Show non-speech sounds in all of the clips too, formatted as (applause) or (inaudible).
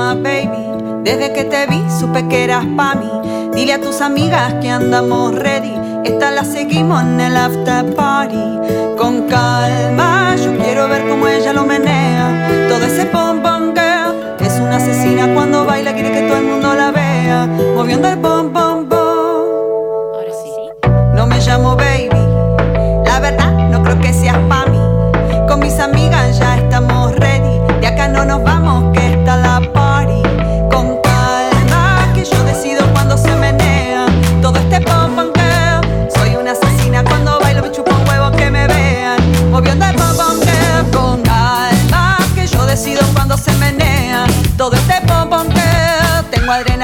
baby. Desde que te vi supe que eras pa' mí. Dile a tus amigas que andamos ready. Esta la seguimos en el after party. Con calma, yo quiero ver cómo ella lo menea. Todo ese pom pom girl es una asesina cuando baila, quiere que todo el mundo la vea. Moviendo el pom pom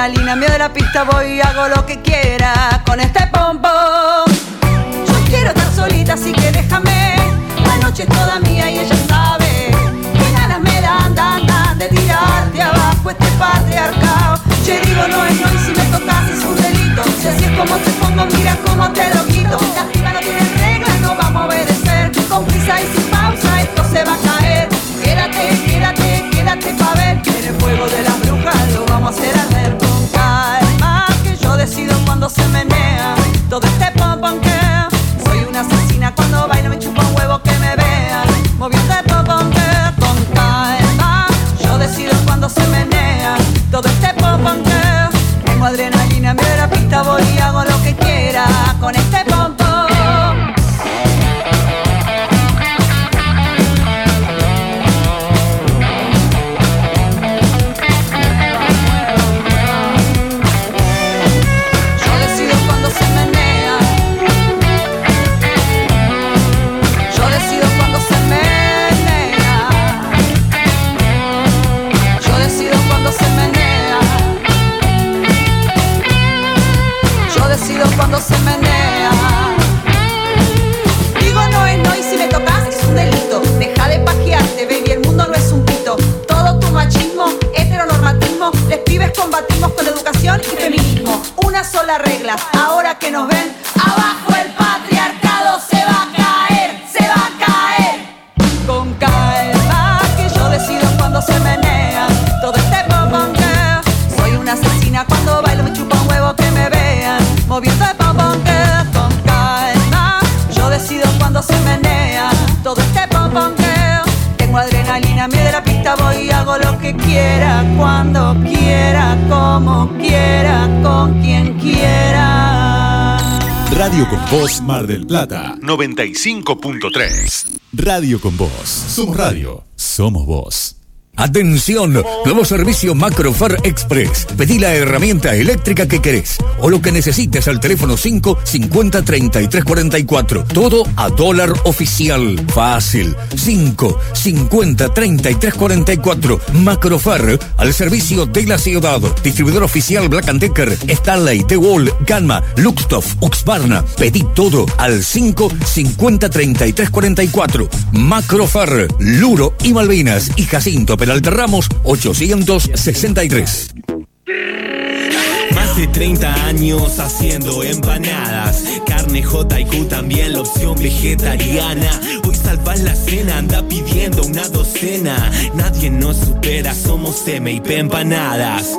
adrenalina, en de la pista voy y hago lo que quiera. Con este pom pom. Yo quiero estar solita, así que déjame. La noche es toda mía y ella sabe. Cuando se menea. Digo no es no y si me tocas es un delito. Deja de pajearte, baby, el mundo no es un pito. Todo tu machismo, heteronormatismo, les pibes combatimos con educación y feminismo. Una sola regla, ahora que nos ven, abajo el patriarcado que quiera, cuando quiera, como quiera, con quien quiera. Radio con Voz Mar del Plata. 95.3. Radio con Voz. Somos radio. Somos voz. Atención, nuevo servicio Macrofar Express. Pedí la herramienta eléctrica que querés o lo que necesites al teléfono 5 50 33 44. Todo a dólar oficial. Fácil. 5 50 33 44. Macrofar al servicio de la ciudad. Distribuidor oficial Black Decker, Stanley, The Wall, Gamma, Luxtoff, Uxbarna. Pedí todo al 5 50 33 44. Macrofar, Luro y Malvinas y Jacinto Peralta Ramos 863. Más de 30 años haciendo empanadas. Carne J&Q también la opción vegetariana. Hoy salvas la cena, anda pidiendo una docena. Nadie nos supera, somos MIP Empanadas.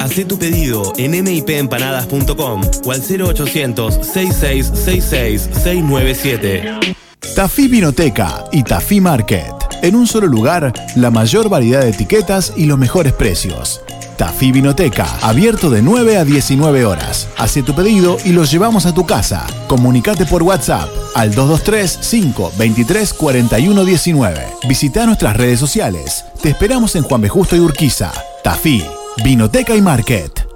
Hacé tu pedido en mipempanadas.com o al 0800 6666 697. Tafí Vinoteca y Tafí Market. En un solo lugar, la mayor variedad de etiquetas y los mejores precios. Tafí Vinoteca, abierto de 9 a 19 horas. Hace tu pedido y lo llevamos a tu casa. Comunicate por WhatsApp al 223-523-4119. 4119. Visita nuestras redes sociales. Te esperamos en Juan B. Y Urquiza. Tafí, Vinoteca y Market.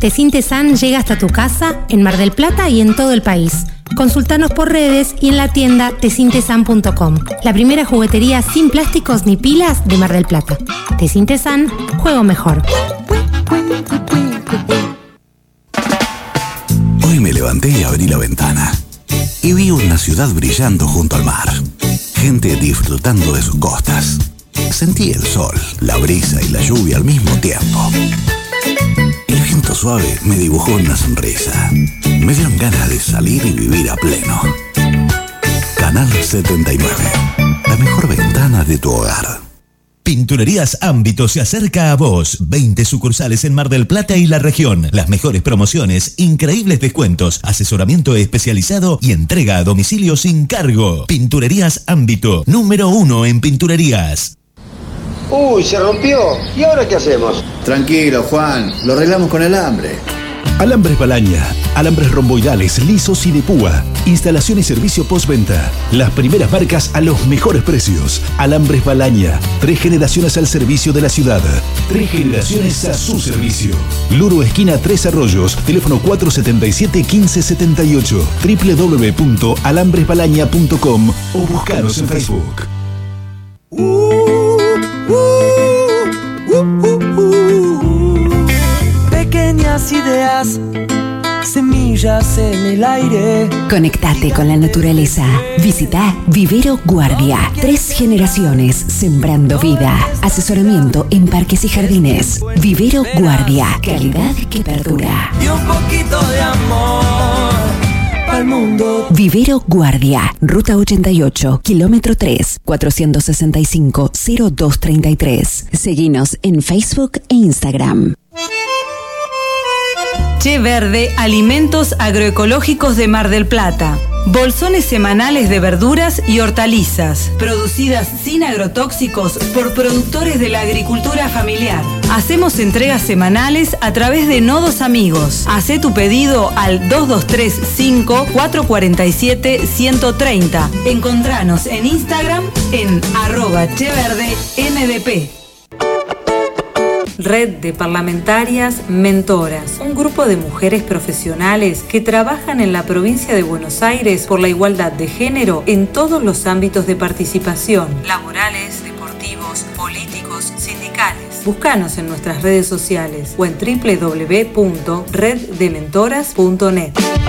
Tecintesan llega hasta tu casa en Mar del Plata y en todo el país. Consultanos por redes y en la tienda tecintesan.com. La primera juguetería sin plásticos ni pilas de Mar del Plata. Tecintesan, juego mejor. Hoy me levanté y abrí la ventana y vi una ciudad brillando junto al mar. Gente disfrutando de sus costas. Sentí el sol, la brisa y la lluvia al mismo tiempo. Viento suave me dibujó una sonrisa. Me dieron ganas de salir y vivir a pleno. Canal 79. La mejor ventana de tu hogar. Pinturerías Ámbito se acerca a vos. 20 sucursales en Mar del Plata y la región. Las mejores promociones, increíbles descuentos, asesoramiento especializado y entrega a domicilio sin cargo. Pinturerías Ámbito, número uno en pinturerías. Uy, se rompió. ¿Y ahora qué hacemos? Tranquilo, Juan. Lo arreglamos con el hambre. Alambres Balaña, alambres romboidales, lisos y de púa, instalación y servicio postventa. Las primeras marcas a los mejores precios. Alambres Balaña, tres generaciones al servicio de la ciudad. Tres generaciones a su servicio. Luro Esquina Tres Arroyos, teléfono 477-1578, www.alambresbalaña.com o buscaros en Facebook. Ideas, semillas en el aire. Conectate con la naturaleza. Visita Vivero Guardia. Tres generaciones sembrando vida. Asesoramiento en parques y jardines. Vivero Guardia. Calidad que perdura. Y un poquito de amor al mundo. Vivero Guardia. Ruta 88, kilómetro 3, 465-0233. Seguinos en Facebook e Instagram. Che Verde, alimentos agroecológicos de Mar del Plata. Bolsones semanales de verduras y hortalizas, producidas sin agrotóxicos por productores de la agricultura familiar. Hacemos entregas semanales a través de Nodos Amigos. Hacé tu pedido al 2235 447 130. Encontranos en Instagram en arroba cheverdemdp. Red de Parlamentarias Mentoras, un grupo de mujeres profesionales que trabajan en la provincia de Buenos Aires por la igualdad de género en todos los ámbitos de participación, laborales, deportivos, políticos, sindicales. Búscanos en nuestras redes sociales o en www.reddementoras.net.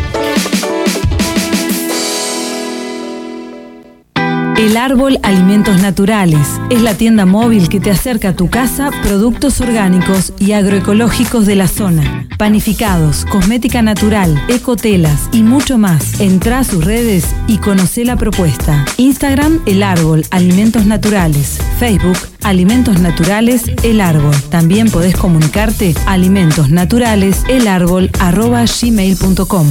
El Árbol Alimentos Naturales es la tienda móvil que te acerca a tu casa productos orgánicos y agroecológicos de la zona. Panificados, cosmética natural, ecotelas y mucho más. Entra a sus redes y conoce la propuesta. Instagram El Árbol Alimentos Naturales. Facebook Alimentos Naturales El Árbol. También podés comunicarte a alimentosnaturaleselárbol.gmail.com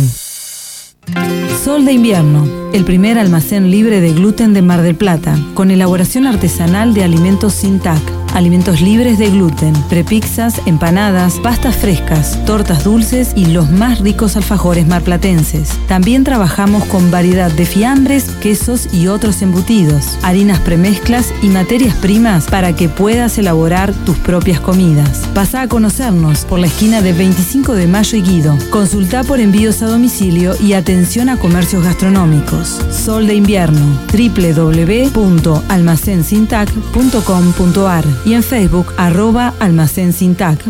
Sol de Invierno, el primer almacén libre de gluten de Mar del Plata, con elaboración artesanal de alimentos sin TAC, alimentos libres de gluten, prepizzas, empanadas, pastas frescas, tortas dulces y los más ricos alfajores marplatenses. También trabajamos con variedad de fiambres, quesos y otros embutidos, harinas premezclas y materias primas para que puedas elaborar tus propias comidas. Pasa a conocernos por la esquina de 25 de Mayo y Guido. Consulta por envíos a domicilio y atención a comercios gastronómicos. Sol de invierno, www.almacensintac.com.ar y en Facebook arroba almacén Sintac.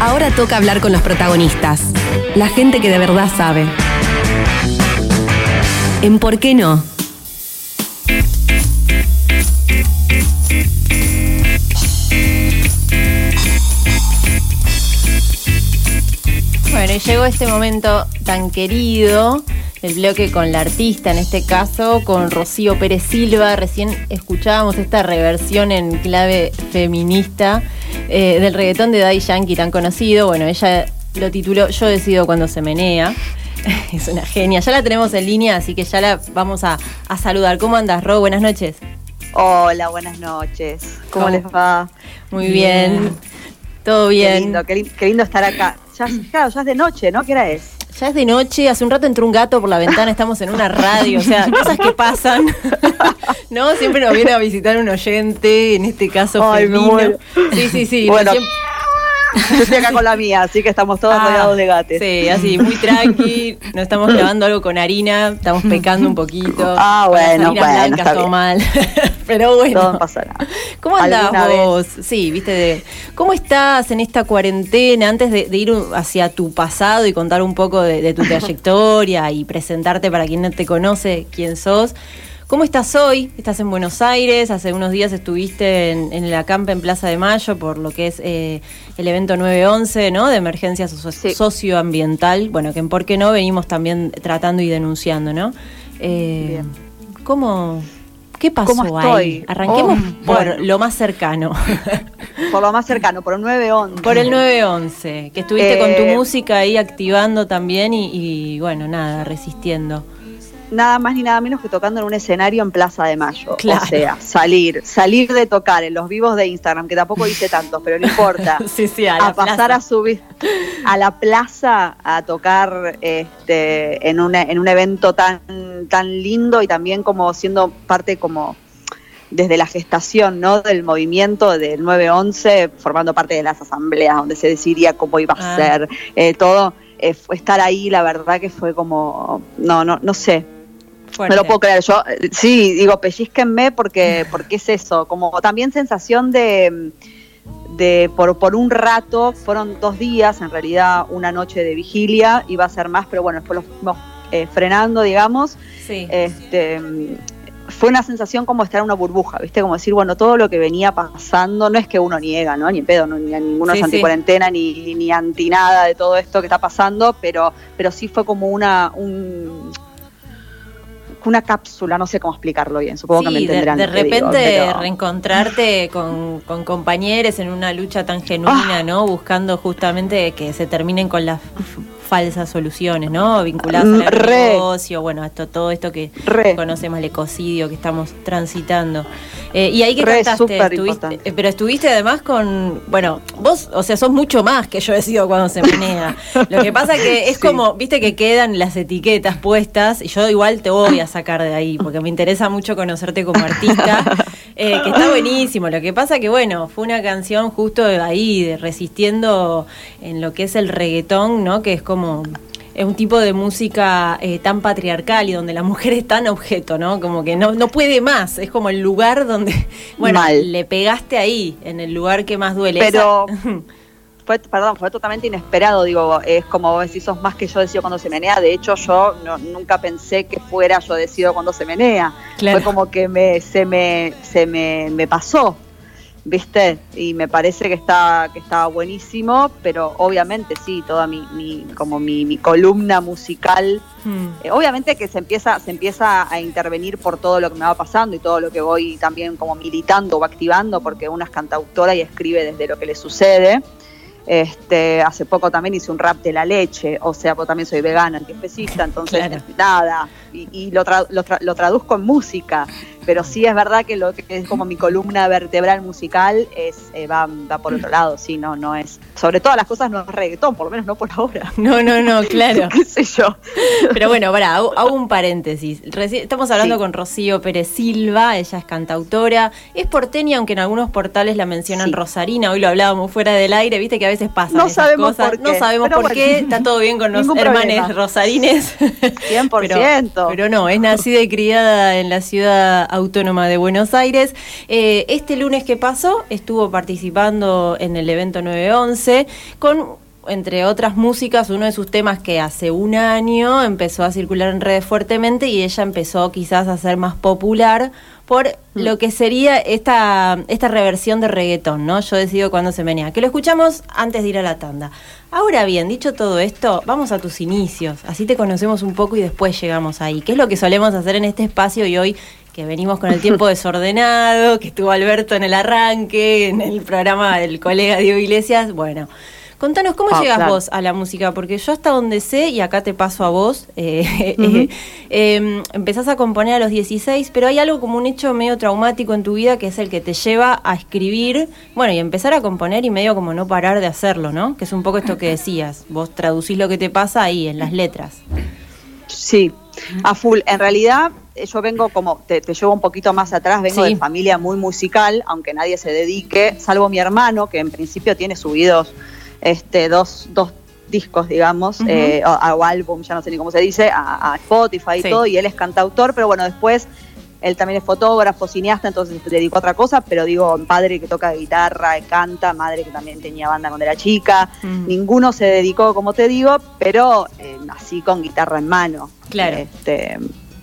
Ahora toca hablar con los protagonistas, la gente que de verdad sabe. En ¿Por qué no? Bueno, y llegó este momento tan querido, el bloque con la artista, en este caso con Rocío Pérez Silva. Recién escuchábamos esta reversión en clave feminista eh, del reggaetón de Daddy Yankee tan conocido. Bueno, ella lo tituló Yo decido cuando se menea. (laughs) Es una genia. Ya la tenemos en línea, así que ya la vamos a, a saludar. ¿Cómo andas, Ro? Buenas noches. Hola, buenas noches. ¿Cómo, les va? Muy bien. Todo bien. Qué lindo, qué, li- qué lindo estar acá. Ya, claro, ya es de noche, ¿no? ¿Qué hora es? Ya es de noche, hace un rato entró un gato por la ventana, estamos en una radio, o sea, (laughs) cosas que pasan. (laughs) ¿No? Siempre nos viene a visitar un oyente, en este caso Ay, me muero. Sí, sí, sí. Bueno, Yo estoy acá con la mía, así que estamos todos Ah, rodeados de gatos. Sí, así, muy tranqui. No estamos (laughs) grabando algo con harina, estamos pecando un poquito. Ah, bueno, bueno, blancas, está todo bien. mal. (laughs) Pero bueno. Todo pasa nada. ¿Cómo andás vos? Sí, viste, de, ¿cómo estás en esta cuarentena? Antes de, de ir hacia tu pasado y contar un poco de, de tu (laughs) trayectoria y presentarte para quien no te conoce, quién sos. ¿Cómo estás hoy? Estás en Buenos Aires, hace unos días estuviste en, en el acampe en Plaza de Mayo por lo que es eh, el evento 911, ¿no? De emergencia socio- socioambiental, bueno, que en por qué no venimos también tratando y denunciando, ¿no? Eh, ¿Cómo, ¿qué pasó ¿Cómo ahí? Arranquemos Oh, por bueno. lo más cercano. (laughs) Por lo más cercano, por el 911. Por el 911, que estuviste con tu Eh, música ahí activando también y, y, bueno, nada, resistiendo. Nada más ni nada menos que tocando en un escenario en Plaza de Mayo. Claro. O sea, salir, salir de tocar en los vivos de Instagram, que tampoco hice tantos, pero no importa. (laughs) sí, sí, a la pasar plaza. a subir a la plaza a tocar este, en, una- en un evento tan, tan lindo y también como siendo parte como desde la gestación ¿no? del movimiento del 9-11, formando parte de las asambleas donde se decidía cómo iba a Ah. ser eh, todo. eh, fue estar ahí, la verdad que fue como, no, no, no sé, Fuerte. no lo puedo creer. Yo, eh, sí, digo, pellizquenme porque, (laughs) porque es eso, como también sensación de, de por, por un rato, fueron dos días, en realidad una noche de vigilia, iba a ser más, pero bueno, después lo fuimos eh, frenando, digamos. Sí. Este, mm, fue una sensación como estar en una burbuja, ¿viste? Como decir, bueno, todo lo que venía pasando, no es que uno niega, ¿no? Ni en pedo, no, ni a ninguno Sí, es sí. anti-cuarentena, ni, ni anti nada de todo esto que está pasando, pero, pero sí fue como una, un, una cápsula, no sé cómo explicarlo bien, supongo que me de, entenderán. de digo, repente pero- reencontrarte con, con compañeros en una lucha tan genuina, Ah. ¿no? Buscando justamente que se terminen con las falsas soluciones, ¿no? Vinculadas al Mm, negocio, bueno, esto, todo esto que Re. conocemos, el ecocidio que estamos transitando. Eh, y ahí que Re, súper estuviste, eh, pero estuviste además con, bueno, vos, o sea, sos mucho más que yo (laughs) he sido cuando se menea. Lo que pasa que es (laughs) Sí. como, viste que quedan las etiquetas puestas y yo igual te voy a sacar de ahí porque me interesa mucho conocerte como artista, eh, que está buenísimo. Lo que pasa que, bueno, fue una canción justo ahí, de resistiendo en lo que es el reggaetón, ¿no? Que es como es un tipo de música eh, tan patriarcal y donde la mujer (laughs) es tan objeto, ¿no? Como que no, no puede más. Es como el lugar donde, (laughs) bueno, Mal. le pegaste ahí, en el lugar que más duele. Pero (laughs) fue, perdón, fue totalmente inesperado, digo, es como vos decís, sos más que yo decido cuando se menea, de hecho yo no- nunca pensé que fuera yo decido cuando se menea, Claro. fue como que me, se me, se me, me pasó, ¿viste? Y me parece que está, que estaba buenísimo, pero obviamente sí, toda mi, mi como mi, mi columna musical Hmm. eh, obviamente que se empieza, se empieza a intervenir por todo lo que me va pasando y todo lo que voy también como militando o activando, porque una es cantautora y escribe desde lo que le sucede. Este, hace poco también hice un rap de la leche, o sea, pues también soy vegana, antiespecista, entonces Claro. nada, y, y lo, tra- lo, tra- lo traduzco en música, pero sí es verdad que lo que es como mi columna vertebral musical es eh, va, va por otro lado, sí, no, no es, sobre todas las cosas no es reggaetón, por lo menos no por ahora. No, no, no, (laughs) claro. ¿Qué sé yo? Pero bueno, pará, hago, hago un paréntesis. Reci- estamos hablando Sí. con Rocío Pérez Silva, ella es cantautora, es porteña, aunque en algunos portales la mencionan Sí. Rosarina, hoy lo hablábamos fuera del aire, viste que a veces pasan No esas sabemos cosas. por No qué, sabemos pero por bueno. qué, está todo bien con (laughs) los problema. rosarines. 100%. (laughs) Pero, pero no, es nacida y criada en la ciudad autónoma de Buenos Aires. Eh, este lunes que pasó estuvo participando en el evento 911 con, entre otras músicas, uno de sus temas que hace un año empezó a circular en redes fuertemente y ella empezó quizás a ser más popular por lo que sería esta, esta reversión de reggaetón, ¿no? Yo decido cuándo se menea. Que lo escuchamos antes de ir a la tanda. Ahora bien, dicho todo esto, vamos a tus inicios. Así te conocemos un poco y después llegamos ahí. ¿Qué es lo que solemos hacer en este espacio y hoy que venimos con el tiempo (laughs) desordenado, que estuvo Alberto en el arranque, en el programa del colega Diego Iglesias? Bueno. Contanos, ¿cómo Ah, llegas claro. vos a la música? Porque yo hasta donde sé, y acá te paso a vos, eh, (laughs) eh, eh, empezás a componer a los 16, pero hay algo como un hecho medio traumático en tu vida que es el que te lleva a escribir, bueno, y empezar a componer y medio como no parar de hacerlo, ¿no? Que es un poco esto que decías, vos traducís lo que te pasa ahí, en las letras. Sí, a full. En realidad, eh, yo vengo como, te, te llevo un poquito más atrás, vengo Sí. de familia muy musical, aunque nadie se dedique, salvo mi hermano, que en principio tiene subidos este, dos, dos discos, digamos, eh, o, o álbum, ya no sé ni cómo se dice, a, a Spotify y Sí. todo, y él es cantautor, pero bueno, después él también es fotógrafo, cineasta, entonces se dedicó a otra cosa, pero digo, padre que toca guitarra, canta, madre que también tenía banda cuando era chica, Mm. ninguno se dedicó, como te digo, pero eh, nací con guitarra en mano. Claro. Este,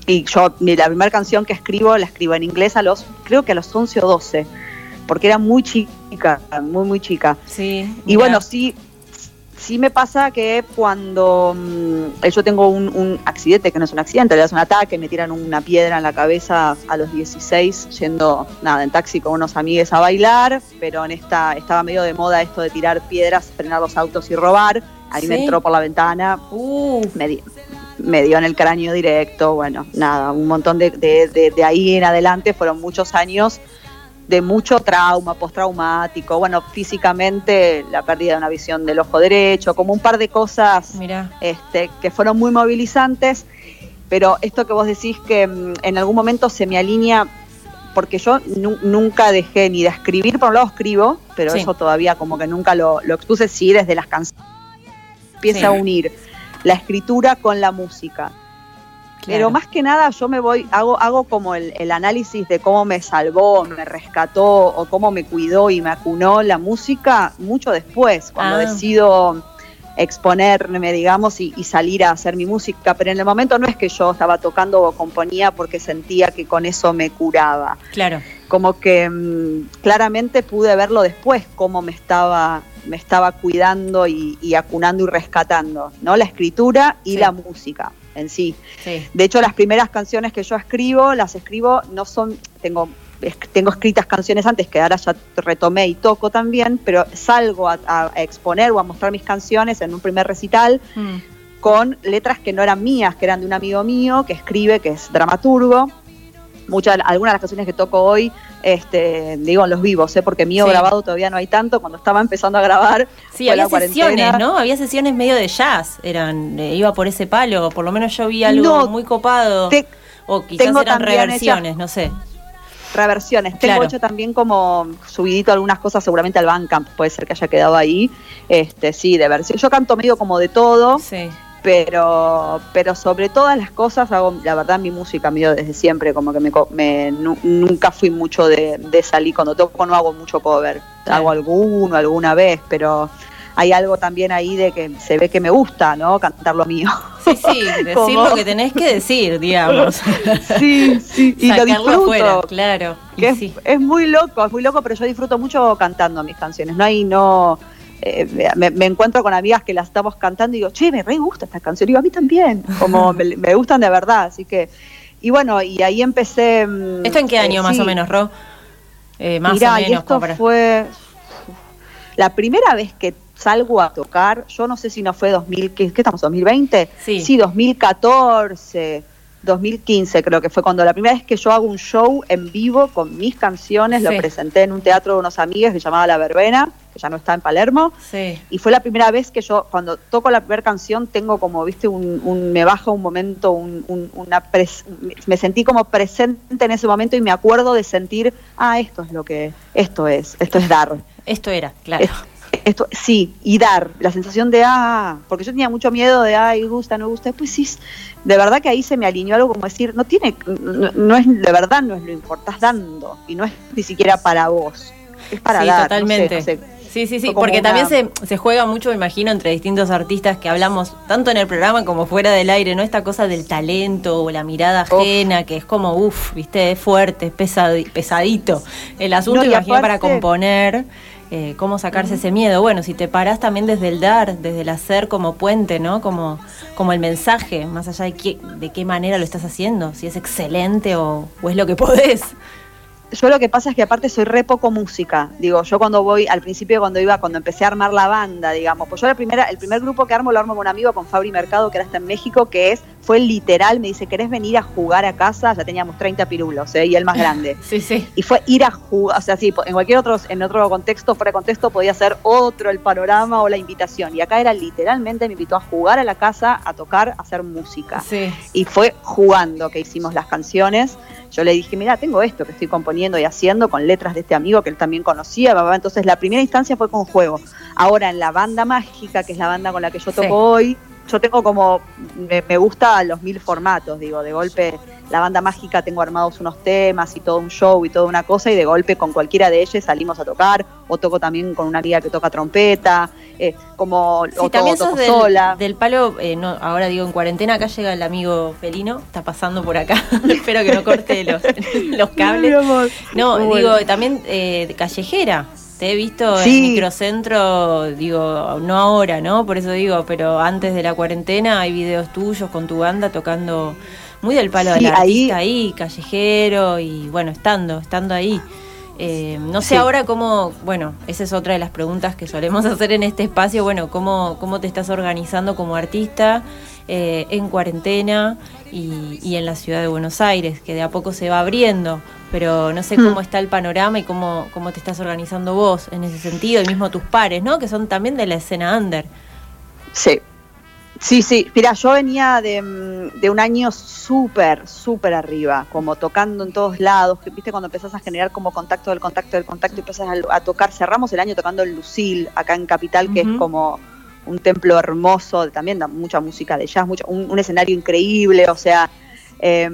y yo, la primera canción que escribo, la escribo en inglés a los, creo que a los 11 o 12, porque era muy chica, muy, muy chica. Sí. Y bueno, sí, sí me pasa que cuando mm, yo tengo un, un accidente, que no es un accidente, le das un ataque, me tiran una piedra en la cabeza a los 16, yendo nada en taxi con unos amigues a bailar, pero en esta estaba medio de moda esto de tirar piedras, frenar los autos y robar. Ahí me entró por la ventana, me, di- me dio en el cráneo directo, bueno, nada, un montón de, de- de- de ahí en adelante fueron muchos años de mucho trauma postraumático, bueno, físicamente la pérdida de una visión del ojo derecho, como un par de cosas este, que fueron muy movilizantes, pero esto que vos decís que mm, en algún momento se me alinea, porque yo nu- nunca dejé ni de escribir, por un lado escribo, pero Sí. eso todavía como que nunca lo, lo expuse, sí, desde las canciones empieza Sí. a unir la escritura con la música. Pero más que nada yo me voy, hago, hago como el, el análisis de cómo me salvó, me rescató o cómo me cuidó y me acunó la música mucho después, cuando Ah. decido exponerme, digamos, y, y salir a hacer mi música. Pero en el momento no es que yo estaba tocando o componía porque sentía que con eso me curaba. Claro. Como que mm, claramente pude verlo después, cómo me estaba, me estaba cuidando y, y acunando y rescatando, ¿no? La escritura y Sí. la música en sí. Sí. De hecho, las primeras canciones que yo escribo, las escribo, no son, tengo, es- tengo escritas canciones antes que ahora ya retomé y toco también, pero salgo a, a- a exponer o a mostrar mis canciones en un primer recital Mm. con letras que no eran mías, que eran de un amigo mío que escribe, que es dramaturgo. Muchas, algunas de las canciones que toco hoy, este, digo en los vivos, ¿eh? porque mío Sí. grabado todavía no hay tanto. Cuando estaba empezando a grabar, Sí, había sesiones, ¿no? Había sesiones medio de jazz, eran, eh, iba por ese palo, por lo menos yo vi algo No, muy copado. te- o quizás tengo eran reversiones, no sé. reversiones. Tengo Claro. hecho también como subidito algunas cosas, seguramente al Bandcamp puede ser que haya quedado ahí. Este, sí, de versión. Yo canto medio como de todo, Sí. Pero pero sobre todas las cosas hago, la verdad, mi música medio desde siempre, como que me, me- nu- nunca fui mucho de, de salir. Cuando toco no hago mucho cover, hago alguno, alguna vez, pero hay algo también ahí de que se ve que me gusta, ¿no? Cantar lo mío. Sí, sí, (laughs) decir Como- lo que tenés que decir, digamos. (laughs) Sí, sí, y lo disfruto. afuera, claro. Y que es, sí. es muy loco, es muy loco, pero yo disfruto mucho cantando mis canciones. No hay, no. Eh, me, me encuentro con amigas que las estamos cantando y digo, che, me re gusta esta canción. Y digo, a mí también. Como me, me gustan de verdad. Así que. Y bueno, y ahí empecé. mm, ¿Esto en qué eh, año más sí. o menos, Ro? Eh, más Mirá, o y menos. esto como para- fue. La primera vez que salgo a tocar, yo no sé si no fue 2000, ¿qué, qué estamos? ¿2020? Sí. 2014, 2015 creo que fue cuando la primera vez que yo hago un show en vivo con mis canciones, Sí. lo presenté en un teatro de unos amigos que llamaba La Verbena, que ya no está en Palermo, Sí. y fue la primera vez que yo, cuando toco la primera canción, tengo como, viste, un, un- me baja un momento, un- un- una pres- me sentí como presente en ese momento y me acuerdo de sentir, ah, esto es lo que, esto es, esto es dar. Esto era, claro. Esto, sí, y dar, la sensación de, ah, porque yo tenía mucho miedo de, ay, gusta, no gusta, pues sí, de verdad que ahí se me alineó algo como decir, no tiene, no, no es, de verdad no es lo importante, estás dando, y no es ni siquiera para vos, es para sí, dar, no sé, totalmente. no sé. Sí, sí, sí, porque una- también se, se juega mucho, me imagino, entre distintos artistas que hablamos tanto en el programa como fuera del aire, ¿no? Esta cosa del talento o la mirada ajena, que es como, uff, viste, es fuerte, es pesadi- pesadito. El asunto, No, imagino, para componer, eh, cómo sacarse ese miedo. Bueno, si te parás también desde el dar, desde el hacer como puente, ¿no? Como, como el mensaje, más allá de qué, de qué manera lo estás haciendo, si es excelente o, o es lo que (laughs) podés. Yo lo que pasa es que aparte soy re poco música. Digo, yo cuando voy, al principio cuando iba, cuando empecé a armar la banda, digamos, pues yo la primera, el primer grupo que armo lo armo con un amigo, con Fabri Mercado, que ahora está en México, que es, fue literal, me dice, ¿querés venir a jugar a casa? Ya teníamos 30 pirulos, ¿eh? y el más (laughs) grande. Sí, sí. Y fue ir a jugar, o sea, sí, en cualquier otro, en otro contexto, fuera de contexto, podía ser otro el panorama o la invitación. Y acá era literalmente, me invitó a jugar a la casa, a tocar, a hacer música. Sí. Y fue jugando que hicimos las canciones. Yo le dije, mira, tengo esto que estoy componiendo y haciendo con letras de este amigo que él también conocía. bla. Entonces la primera instancia fue con juego. Ahora en la banda mágica, que es la banda con la que yo toco Sí. hoy, yo tengo como, me, me gusta los mil formatos, digo, de golpe la banda mágica tengo armados unos temas y todo un show y toda una cosa y de golpe con cualquiera de ellos salimos a tocar o toco también con una amiga que toca trompeta, eh, como Sí, o también toco sos del, sola. del palo, eh, no, ahora digo en cuarentena, acá llega el amigo Felino, está pasando por acá, (laughs) espero que no corte los, (laughs) los cables. No, digo, bueno. también eh, de callejera, Te he visto Sí. en microcentro, digo, no ahora, ¿no? Por eso digo, pero antes de la cuarentena hay videos tuyos con tu banda tocando muy del palo Sí, del ahí- artista ahí, callejero y bueno, estando, estando ahí. Eh, no sé Sí. ahora cómo, bueno, esa es otra de las preguntas que solemos (laughs) hacer en este espacio, bueno, cómo, cómo te estás organizando como artista eh, en cuarentena y, y en la ciudad de Buenos Aires, que de a poco se va abriendo, pero no sé Hmm. cómo está el panorama y cómo, cómo te estás organizando vos en ese sentido, y mismo tus pares, ¿no? Que son también de la escena under. Sí. Sí, sí. Mira, yo venía de, mm, de un año súper, súper arriba, como tocando en todos lados, que viste cuando empezás a generar como contacto del contacto del contacto y empezás a, a tocar. Cerramos el año tocando el Lucil, acá en Capital, que es como un templo hermoso, también da mucha música de jazz, mucho, un, un escenario increíble, o sea, eh,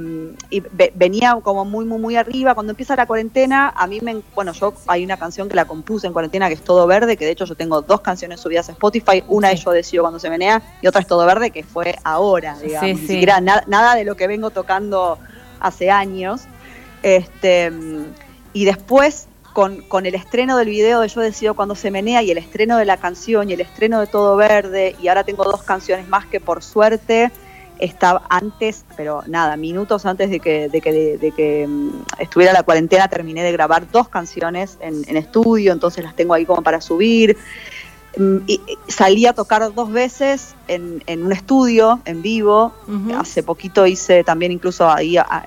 y ve- venía como muy, muy, muy arriba. Cuando empieza la cuarentena, a mí me, bueno, yo hay una canción que la compuse en cuarentena que es Todo Verde, que de hecho yo tengo dos canciones subidas a Spotify, una es Yo Decido Cuando Se Menea y otra es Todo Verde, que fue ahora, digamos, Sí, ni sí. siquiera na- nada de lo que vengo tocando hace años. Este, y después, con, con el estreno del video de Yo Decido Cuando Se Menea y el estreno de la canción y el estreno de Todo Verde, y ahora tengo dos canciones más que por suerte estaba antes, pero nada, minutos antes de que, de que, de, de que mm, estuviera la cuarentena, terminé de grabar dos canciones en, en estudio, entonces las tengo ahí como para subir. Mm, Y, salí a tocar dos veces en, en un estudio, en vivo. Hace poquito hice también incluso ahí a-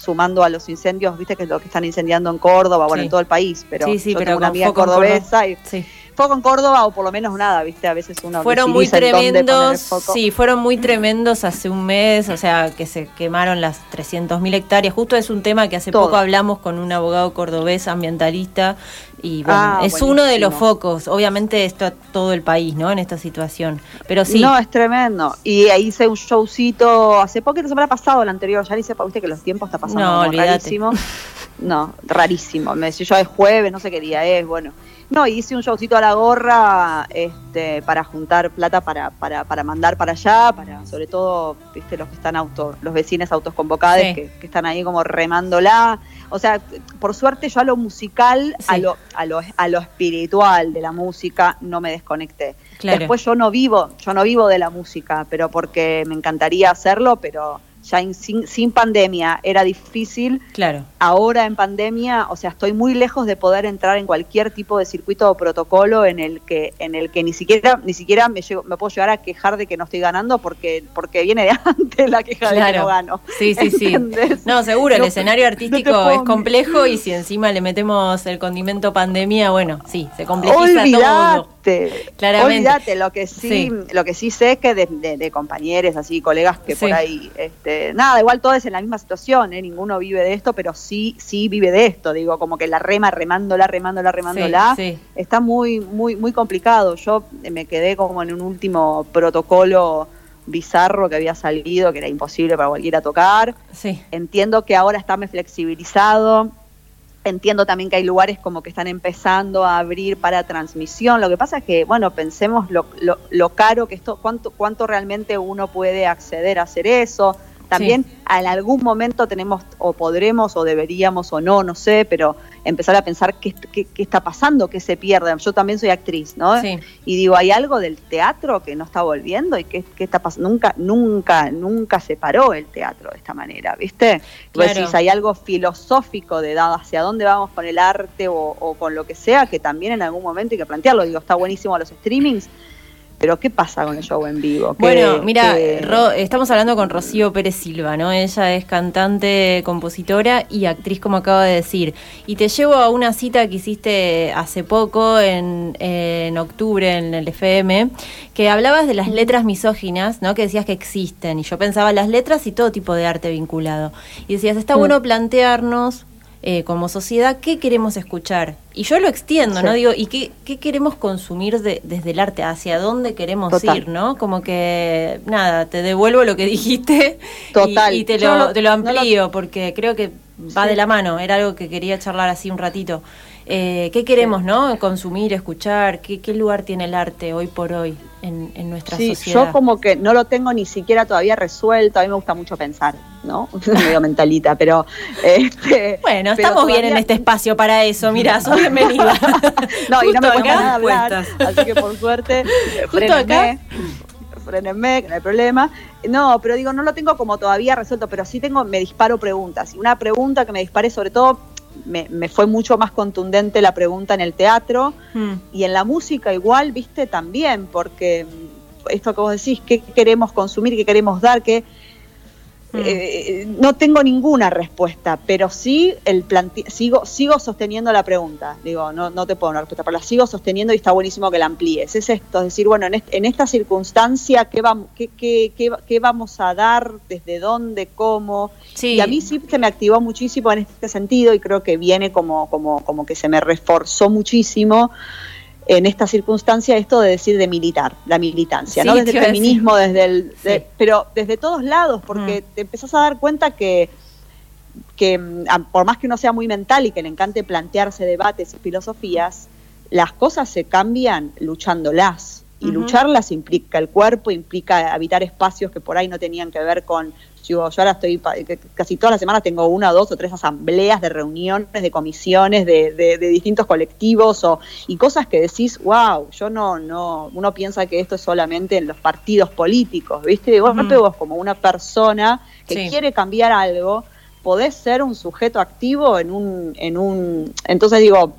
sumando a los incendios, viste que es lo que están incendiando en Córdoba, bueno, Sí. en todo el país, pero Sí, sí, yo pero tengo una amiga cordobesa y Sí. Foco en Córdoba o por lo menos nada, viste, a veces uno Fueron muy tremendos, sí, fueron muy tremendos hace un mes, o sea, que se quemaron las 300.000 hectáreas. Justo es un tema que hace Todo. poco hablamos con un abogado cordobés ambientalista y bueno, Ah, es uno de los focos. Obviamente esto a todo el país, ¿no? En esta situación. Pero sí. No, es tremendo. Y ahí hice un showcito hace poco, la semana pasada, el anterior, ya sé, viste que los tiempos está pasando No, rarísimo. No, rarísimo. Me decía yo es jueves, no sé qué día es, bueno. No, hice un showcito a la gorra este, para juntar plata para, para, para mandar para allá, para sobre todo, viste, los que están auto, los vecinos autos convocados Sí. que, que están ahí como remándola. O sea, por suerte yo a lo musical, a, lo, a, lo, a lo espiritual de la música no me desconecté. Claro. Después yo no vivo, yo no vivo de la música, pero porque me encantaría hacerlo, pero ya en- sin, sin pandemia era difícil. Claro. Ahora en pandemia, o sea, estoy muy lejos de poder entrar en cualquier tipo de circuito o protocolo en el que, en el que ni siquiera, ni siquiera me, llego- me puedo llegar a quejar de que no estoy ganando porque, porque viene de (laughs) antes la queja de que no gano. Sí, sí, sí. No, seguro, el escenario artístico es complejo y si encima le metemos el condimento pandemia, bueno, sí, se complejiza todo. Olvídate, Claramente. olvídate, lo que sí, Sí. lo que sí sé es que de, de- de compañeros así, colegas que por ahí, este, nada, igual todos en la misma situación, ¿eh? ninguno vive de esto, pero sí, sí vive de esto, digo, como que la rema, remándola, remándola, remándola, Sí, sí. está muy, muy, muy complicado. Yo eh, me quedé como en un último protocolo bizarro que había salido, que era imposible para cualquiera tocar. Sí. Entiendo que ahora está más flexibilizado. Entiendo también que hay lugares como que están empezando a abrir para transmisión. Lo que pasa es que, bueno, pensemos lo, lo, lo caro que esto, cuánto, cuánto realmente uno puede acceder a hacer eso. También en algún momento tenemos o podremos o deberíamos o no, no sé, pero empezar a pensar qué, qué, qué está pasando, qué se pierde. Yo también soy actriz, ¿no? Sí. Y digo, hay algo del teatro que no está volviendo y qué, qué está pasando. Nunca, nunca, nunca se paró el teatro de esta manera, ¿viste? Claro. decís, hay algo filosófico de dado hacia dónde vamos con el arte o, o con lo que sea, que también en algún momento hay que plantearlo. Digo, está buenísimo los streamings, pero ¿qué pasa con el show en vivo? ¿Qué- Bueno, mira, estamos hablando con Rocío Pérez Silva, ¿no? Ella es cantante, compositora y actriz, como acabo de decir. Y te llevo a una cita que hiciste hace poco, en, en octubre, en el FM, que hablabas de las letras misóginas, ¿no? Que decías que existen. Y yo pensaba las letras y todo tipo de arte vinculado. Y decías, está Mm. bueno plantearnos eh, como sociedad qué queremos escuchar. Y yo lo extiendo, Sí. ¿no? Digo, ¿y qué, qué queremos consumir de- desde el arte? ¿Hacia dónde queremos Total. ir, no? Como que, nada, te devuelvo lo que (laughs) dijiste y- Total. y, te, lo, te lo no lo- amplío porque creo que va Sí. de la mano. Era algo que quería charlar así un ratito. Eh, ¿Qué queremos, no? Consumir, escuchar. ¿Qué, ¿Qué lugar tiene el arte hoy por hoy en, en nuestra Sí, sociedad? yo como que no lo tengo ni siquiera todavía resuelto, a mí me gusta mucho pensar, ¿no? (laughs) medio mentalita, pero... Este, Bueno, pero estamos bien en este espacio para eso. (laughs) Mira, sos bienvenida. (laughs) No, y no me acá, nada hablar, así que por suerte, Justo frénenme, frénenme, que no hay problema. No, pero digo, no lo tengo como todavía resuelto, pero sí tengo, me disparo preguntas. Y una pregunta que me disparé, sobre todo, me, me fue mucho más contundente la pregunta en el teatro Mm. y en la música igual, viste, también, porque mm, esto que vos decís, qué queremos consumir, qué queremos dar, qué... Eh, no tengo ninguna respuesta, pero sí el plante- sigo, sigo sosteniendo la pregunta. Digo, no, no te puedo dar una respuesta, pero la sigo sosteniendo y está buenísimo que la amplíes. Es esto, es decir, bueno, en, est- en esta circunstancia, ¿qué, vam- qué, qué- qué- qué vamos a dar? ¿Desde dónde? ¿Cómo? Y a mí sí se me activó muchísimo en este sentido y creo que viene como, como, como que se me reforzó muchísimo en esta circunstancia esto de decir de militar, la militancia, Sí, ¿no? Desde el decir. feminismo, desde el, de- pero desde todos lados, porque te empezás a dar cuenta que, que mm, por más que uno sea muy mental y que le encante plantearse debates y filosofías, las cosas se cambian luchándolas. Y lucharlas implica el cuerpo, implica habitar espacios que por ahí no tenían que ver con. Yo, yo ahora estoy, casi todas las semanas tengo una, dos o tres asambleas de reuniones, de comisiones, de, de- de distintos colectivos o, y cosas que decís, wow, yo no, no, uno piensa que esto es solamente en los partidos políticos, ¿viste? De golpe Ujú. vos como una persona que Sí. quiere cambiar algo, podés ser un sujeto activo en un, en un, entonces digo,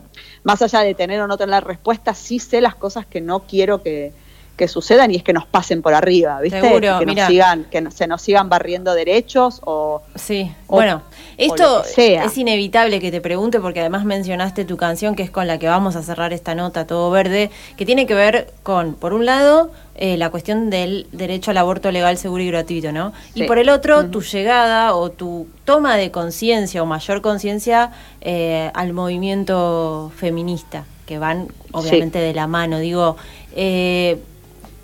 más allá de tener o no tener la respuesta, sí sé las cosas que no quiero que, que sucedan y es que nos pasen por arriba, ¿viste? Seguro, que mira. nos sigan, que se nos sigan barriendo derechos o Sí, o- bueno, esto sea. es inevitable que te pregunte porque además mencionaste tu canción que es con la que vamos a cerrar esta nota todo verde, que tiene que ver con, por un lado, eh, la cuestión del derecho al aborto legal, seguro y gratuito, ¿no? Y por el otro, tu llegada o tu toma de conciencia o mayor conciencia eh, al movimiento feminista, que van obviamente de la mano. Digo, eh,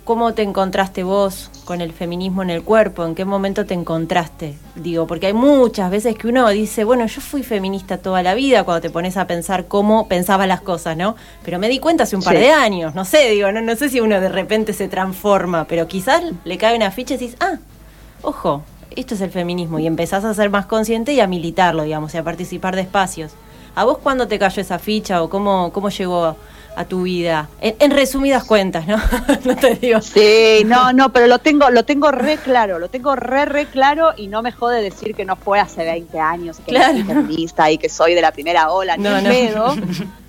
¿Cómo te encontraste vos con el feminismo en el cuerpo? ¿En qué momento te encontraste? Digo, porque hay muchas veces que uno dice, bueno, yo fui feminista toda la vida cuando te pones a pensar cómo pensaba las cosas, ¿no? Pero me di cuenta hace un par Sí. de años, no sé, digo, no, no sé si uno de repente se transforma, pero quizás le cae una ficha y decís, ah, ojo, esto es el feminismo y empezás a ser más consciente y a militarlo, digamos, y a participar de espacios. ¿A vos cuándo te cayó esa ficha o cómo, cómo llegó a tu vida? En, en resumidas cuentas, ¿no? (laughs) no te digo. Sí, no, no, pero lo tengo, lo tengo re claro, lo tengo re, re claro y no me jode decir que no fue hace 20 años que Claro. feminista y que soy de la primera ola, ni No, en pedo,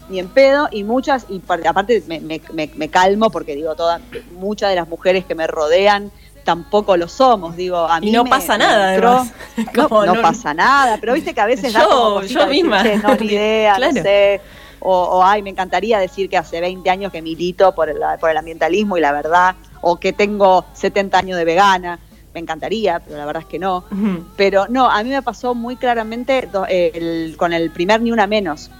ni en pedo, y muchas, y par- aparte me, me- me- me calmo porque digo, todas, muchas de las mujeres que me rodean tampoco lo somos, digo, a mí Y no me- pasa me nada, entró- (laughs) (laughs) no, no no- pasa nada, pero viste que a veces da Yo- como yo misma. "Che, no, ni idea, Claro. no sé. O, o, ay, me encantaría decir que hace 20 años que milito por el, por el ambientalismo y la verdad, o que tengo 70 años de vegana, me encantaría, pero la verdad es que no. Pero no, a mí me pasó muy claramente do- eh, el- con el primer Ni Una Menos.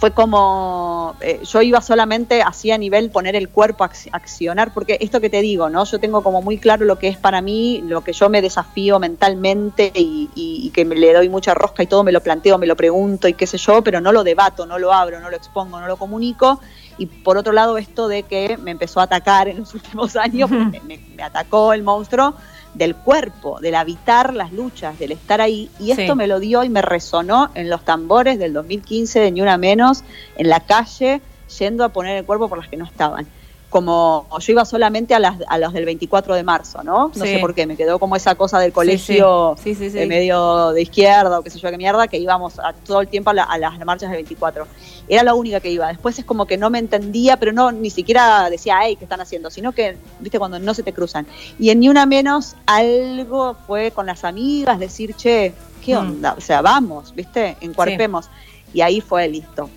Fue como, eh, yo iba solamente así a nivel poner el cuerpo a ac- accionar, porque esto que te digo, ¿no? Yo tengo como muy claro lo que es para mí, lo que yo me desafío mentalmente y, y- y que me le doy mucha rosca y todo, me lo planteo, me lo pregunto y qué sé yo, pero no lo debato, no lo abro, no lo expongo, no lo comunico. Y por otro lado, esto de que me empezó a atacar en los (laughs) últimos años, me- me atacó el monstruo del cuerpo, del habitar las luchas, del estar ahí. Y esto Sí. me lo dio y me resonó en los tambores del 2015 de Ni Una Menos, en la calle, yendo a poner el cuerpo por las que no estaban. Como yo iba solamente a las a los del 24 de marzo, ¿no? No Sí. sé por qué, me quedó como esa cosa del colegio Sí, sí, eh, medio de izquierda o qué sé yo qué mierda, que íbamos a- todo el tiempo a, la- a las marchas del 24. Era la única que iba. Después es como que no me entendía, pero no ni siquiera decía, hey, ¿qué están haciendo? Sino que, viste, cuando no se te cruzan. Y en Ni Una Menos, algo fue con las amigas, decir, che, ¿qué Mm. onda? O sea, vamos, viste, encuerpemos. Y ahí fue listo.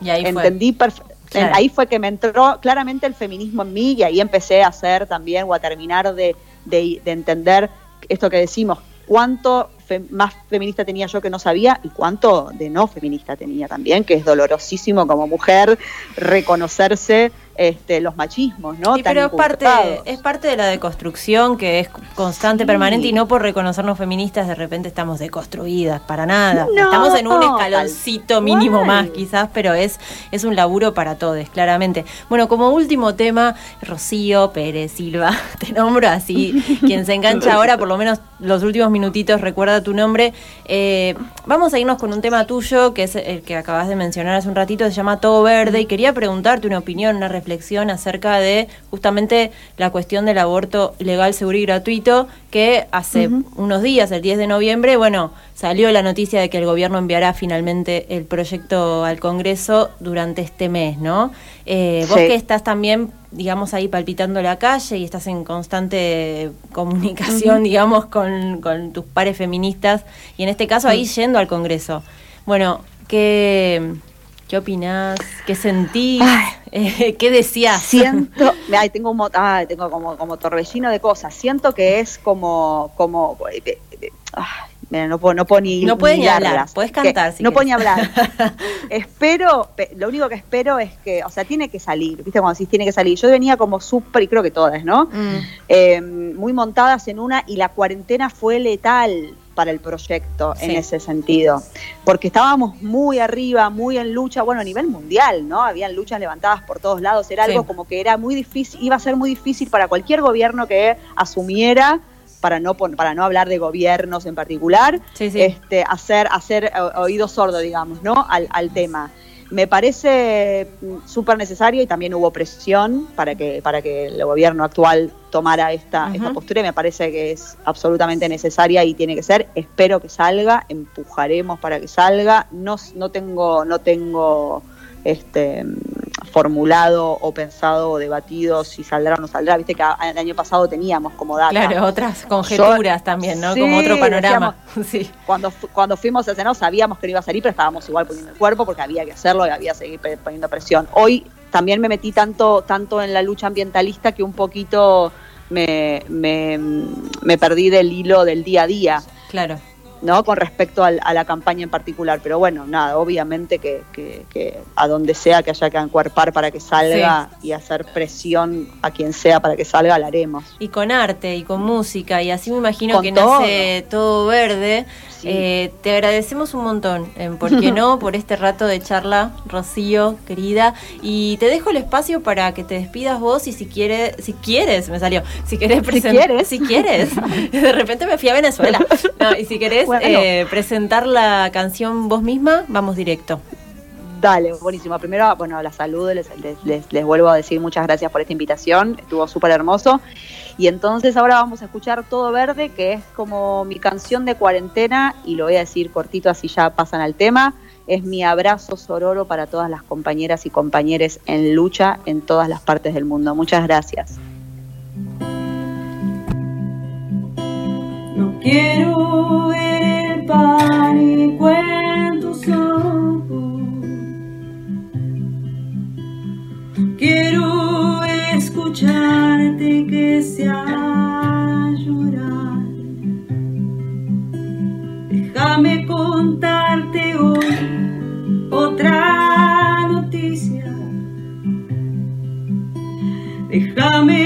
Y ahí. Entendí perfectamente. Ahí fue que me entró claramente el feminismo en mí y ahí empecé a hacer también o a terminar de, de- de entender esto que decimos, cuánto fe- más feminista tenía yo que no sabía y cuánto de no feminista tenía también, que es dolorosísimo como mujer reconocerse este, los machismos, ¿no? Sí, pero es parte, es parte de la deconstrucción que es constante, permanente y no por reconocernos feministas de repente estamos deconstruidas, para nada. estamos en un escaloncito mínimo más quizás, pero es, es un laburo para todos, claramente. Bueno, como último tema, Rocío Pérez Silva, (laughs) te nombro así, quien se engancha ahora, por lo menos los últimos minutitos, recuerda tu nombre. Eh, vamos a irnos con un tema tuyo, que es el que acabas de mencionar hace un ratito, se llama Todo Verde, y quería preguntarte una opinión, una reflexión reflexión acerca de justamente la cuestión del aborto legal, seguro y gratuito, que hace unos días, el 10 de noviembre, bueno, salió la noticia de que el gobierno enviará finalmente el proyecto al Congreso durante este mes, ¿no? Eh, vos que estás también, digamos, ahí palpitando la calle y estás en constante comunicación, digamos, con, con, tus pares feministas y en este caso ahí yendo al Congreso. Bueno, ¿qué, ¿Qué opinás? ¿Qué sentís? Eh, ¿Qué decías? Siento, (laughs) ay, tengo, un, tengo como, como torbellino de cosas. Siento que es como, como, eh, eh, no puedo, no puedo ni, no puedes ni hablar, puedes cantar. no puedo ni hablar. (laughs) espero, lo único que espero es que, o sea, tiene que salir, viste cuando decís tiene que salir. Yo venía como súper, y creo que todas, ¿no? Mm. muy montadas en una y la cuarentena fue letal para el proyecto en ese sentido, porque estábamos muy arriba, muy en lucha, bueno, a nivel mundial, ¿no? Habían luchas levantadas por todos lados, era algo como que era muy difícil, iba a ser muy difícil para cualquier gobierno que asumiera para no para no hablar de gobiernos en particular, este hacer hacer oído sordo, digamos, ¿no? al, al tema me parece súper necesario y también hubo presión para que, para que el gobierno actual tomara esta, esta postura y me parece que es absolutamente necesaria y tiene que ser. Espero que salga, empujaremos para que salga. No, no tengo, no tengo este formulado o pensado o debatido si saldrá o no saldrá. Viste que el año pasado teníamos como data. Claro, otras conjeturas también, ¿no? como otro panorama. (laughs) sí. Cuando, cuando fuimos a Senado sabíamos que no iba a salir, pero estábamos igual poniendo el cuerpo porque había que hacerlo y había que seguir poniendo presión. Hoy también me metí tanto, tanto en la lucha ambientalista que un poquito me, me, me perdí del hilo del día a día. Claro. ¿No? Con respecto a la campaña en particular. Pero bueno, nada, obviamente que, a donde sea que haya que encuerpar para que salga y hacer presión a quien sea para que salga, la haremos. Y con arte y con música, y así me imagino que nace todo verde. Eh, te agradecemos un montón, eh, ¿por qué no? (laughs) Por este rato de charla, Rocío, querida. Y te dejo el espacio para que te despidas vos y si quieres, si quieres, me salió, si quieres presentar, si quieres, (laughs) de repente me fui a Venezuela. y si querés eh, presentar la canción vos misma, vamos directo. Dale, buenísimo. Primero, bueno, la saludo, les, les, vuelvo a decir muchas gracias por esta invitación, estuvo súper hermoso. Y entonces ahora vamos a escuchar Todo Verde, que es como mi canción de cuarentena, y lo voy a decir cortito así ya pasan al tema. Es mi abrazo sororo para todas las compañeras y compañeros en lucha en todas las partes del mundo. Muchas gracias. No quiero ver el pánico Quiero escucharte que sea llorar. Déjame contarte hoy otra noticia. Déjame